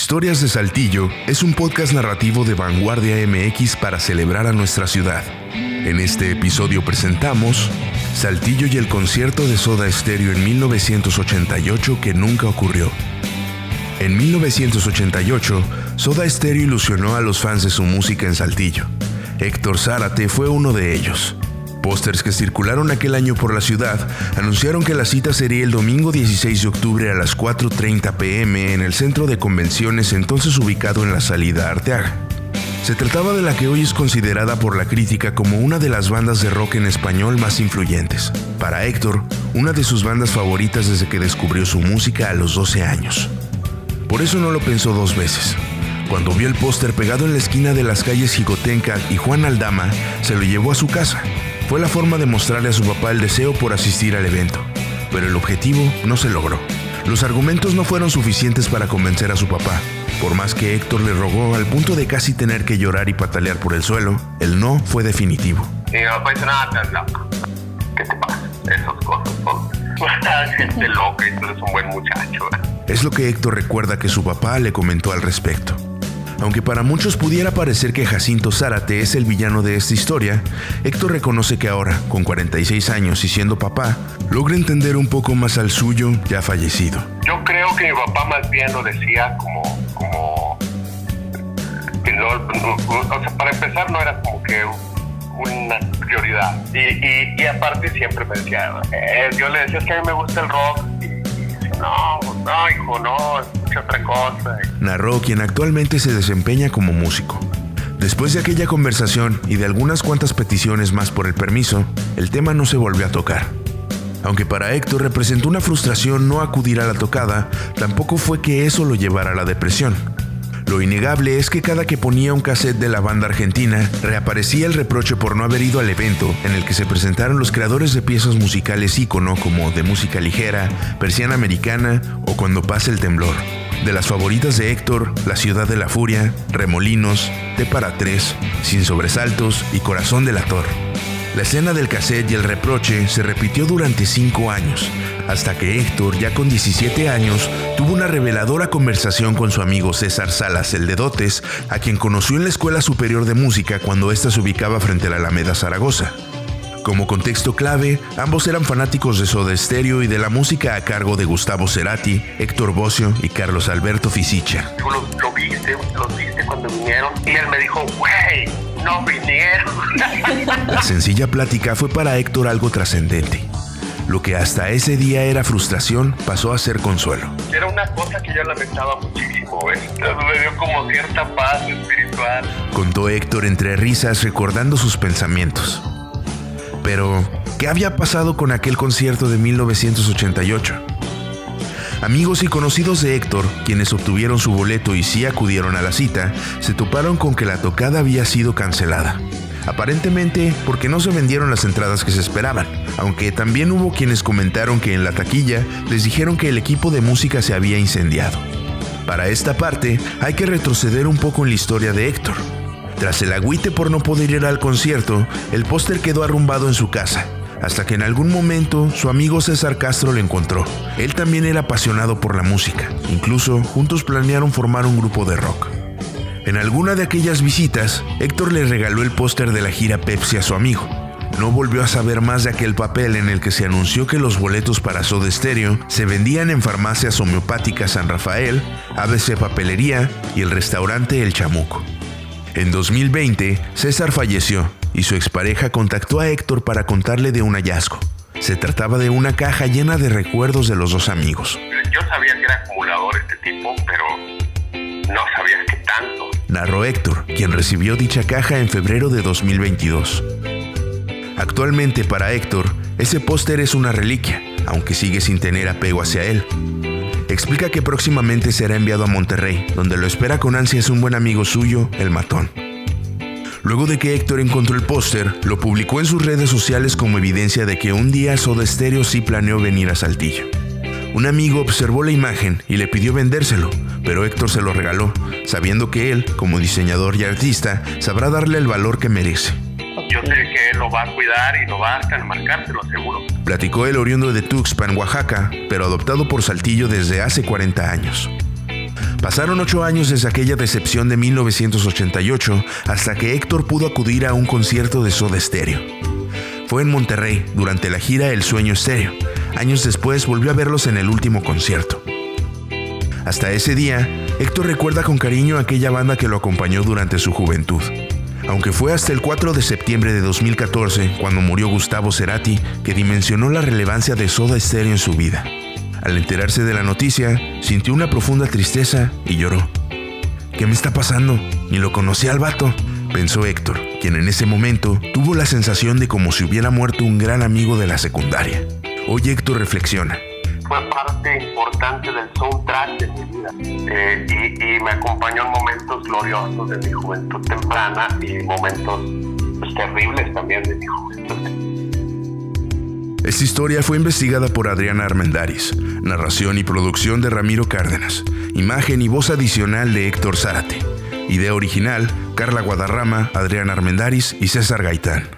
Historias de Saltillo es un podcast narrativo de Vanguardia MX para celebrar a nuestra ciudad. En este episodio presentamos Saltillo y el concierto de Soda Stereo en 1988 que nunca ocurrió. En 1988, Soda Stereo ilusionó a los fans de su música en Saltillo. Héctor Zárate fue uno de ellos. Pósters que circularon aquel año por la ciudad anunciaron que la cita sería el domingo 16 de octubre a las 4.30 pm en el centro de convenciones entonces ubicado en la salida Arteaga. Se trataba de la que hoy es considerada por la crítica como una de las bandas de rock en español más influyentes. Para Héctor, una de sus bandas favoritas desde que descubrió su música a los 12 años. Por eso no lo pensó dos veces. Cuando vio el póster pegado en la esquina de las calles Jicotenca y Juan Aldama, se lo llevó a su casa fue la forma de mostrarle a su papá el deseo por asistir al evento, pero el objetivo no se logró. Los argumentos no fueron suficientes para convencer a su papá. Por más que Héctor le rogó al punto de casi tener que llorar y patalear por el suelo, el no fue definitivo. Y mi papá dice, nada, ¿Qué te pasa? Esas cosas son gente loca y tú eres un buen muchacho. Es lo que Héctor recuerda que su papá le comentó al respecto. Aunque para muchos pudiera parecer que Jacinto Zárate es el villano de esta historia, Héctor reconoce que ahora, con 46 años y siendo papá, logra entender un poco más al suyo ya fallecido. Yo creo que mi papá más bien lo decía como, como que no, o sea, para empezar no era como que una prioridad. Y, y, aparte siempre me decía, eh, yo le decía es que a mí me gusta el rock. Y, y no, no, hijo, no, otra cosa. Narró quien actualmente se desempeña como músico. Después de aquella conversación y de algunas cuantas peticiones más por el permiso, el tema no se volvió a tocar. Aunque para Héctor representó una frustración no acudir a la tocada, tampoco fue que eso lo llevara a la depresión. Lo innegable es que cada que ponía un cassette de la banda argentina, reaparecía el reproche por no haber ido al evento en el que se presentaron los creadores de piezas musicales ícono como de música ligera, persiana americana o cuando pasa el temblor. De las favoritas de Héctor, La Ciudad de la Furia, Remolinos, T para Tres, Sin Sobresaltos y Corazón del Ator. La escena del cassette y el reproche se repitió durante cinco años, hasta que Héctor, ya con 17 años, tuvo una reveladora conversación con su amigo César Salas, el de Dotes, a quien conoció en la Escuela Superior de Música cuando ésta se ubicaba frente a la Alameda Zaragoza. Como contexto clave, ambos eran fanáticos de Soda Stereo y de la música a cargo de Gustavo Cerati, Héctor Bocio y Carlos Alberto Fisicha. Tú lo, viste, los viste cuando vinieron y él me dijo, güey, no vinieron. La sencilla plática fue para Héctor algo trascendente. Lo que hasta ese día era frustración pasó a ser consuelo. Era una cosa que yo lamentaba muchísimo, ¿ves? Me dio como cierta paz espiritual. Contó Héctor entre risas recordando sus pensamientos. Pero, ¿qué había pasado con aquel concierto de 1988? Amigos y conocidos de Héctor, quienes obtuvieron su boleto y sí acudieron a la cita, se toparon con que la tocada había sido cancelada. Aparentemente porque no se vendieron las entradas que se esperaban, aunque también hubo quienes comentaron que en la taquilla les dijeron que el equipo de música se había incendiado. Para esta parte hay que retroceder un poco en la historia de Héctor, tras el agüite por no poder ir al concierto, el póster quedó arrumbado en su casa, hasta que en algún momento su amigo César Castro lo encontró. Él también era apasionado por la música, incluso juntos planearon formar un grupo de rock. En alguna de aquellas visitas, Héctor le regaló el póster de la gira Pepsi a su amigo. No volvió a saber más de aquel papel en el que se anunció que los boletos para Soda Stereo se vendían en farmacias homeopáticas San Rafael, ABC Papelería y el restaurante El Chamuco. En 2020, César falleció y su expareja contactó a Héctor para contarle de un hallazgo. Se trataba de una caja llena de recuerdos de los dos amigos. Yo sabía que era acumulador este tipo, pero no sabía que tanto. Narró Héctor, quien recibió dicha caja en febrero de 2022. Actualmente para Héctor, ese póster es una reliquia, aunque sigue sin tener apego hacia él explica que próximamente será enviado a Monterrey, donde lo espera con ansias un buen amigo suyo, el matón. Luego de que Héctor encontró el póster, lo publicó en sus redes sociales como evidencia de que un día Soda Stereo sí planeó venir a Saltillo. Un amigo observó la imagen y le pidió vendérselo, pero Héctor se lo regaló, sabiendo que él, como diseñador y artista, sabrá darle el valor que merece. Yo sé que él lo va a cuidar y lo va a lo seguro. Platicó el oriundo de Tuxpan, Oaxaca, pero adoptado por Saltillo desde hace 40 años. Pasaron ocho años desde aquella decepción de 1988 hasta que Héctor pudo acudir a un concierto de Soda Stereo. Fue en Monterrey durante la gira El Sueño Estéreo. Años después volvió a verlos en el último concierto. Hasta ese día, Héctor recuerda con cariño a aquella banda que lo acompañó durante su juventud. Aunque fue hasta el 4 de septiembre de 2014, cuando murió Gustavo Cerati, que dimensionó la relevancia de Soda Stereo en su vida. Al enterarse de la noticia, sintió una profunda tristeza y lloró. ¿Qué me está pasando? Ni lo conocí al vato, pensó Héctor, quien en ese momento tuvo la sensación de como si hubiera muerto un gran amigo de la secundaria. Hoy Héctor reflexiona. Fue parte importante del soundtrack de mi vida eh, y, me acompañó en momentos gloriosos de mi juventud temprana y momentos pues, terribles también de mi juventud. Esta historia fue investigada por Adriana Armendaris, narración y producción de Ramiro Cárdenas, imagen y voz adicional de Héctor Zárate, idea original, Carla Guadarrama, Adriana Armendaris y César Gaitán.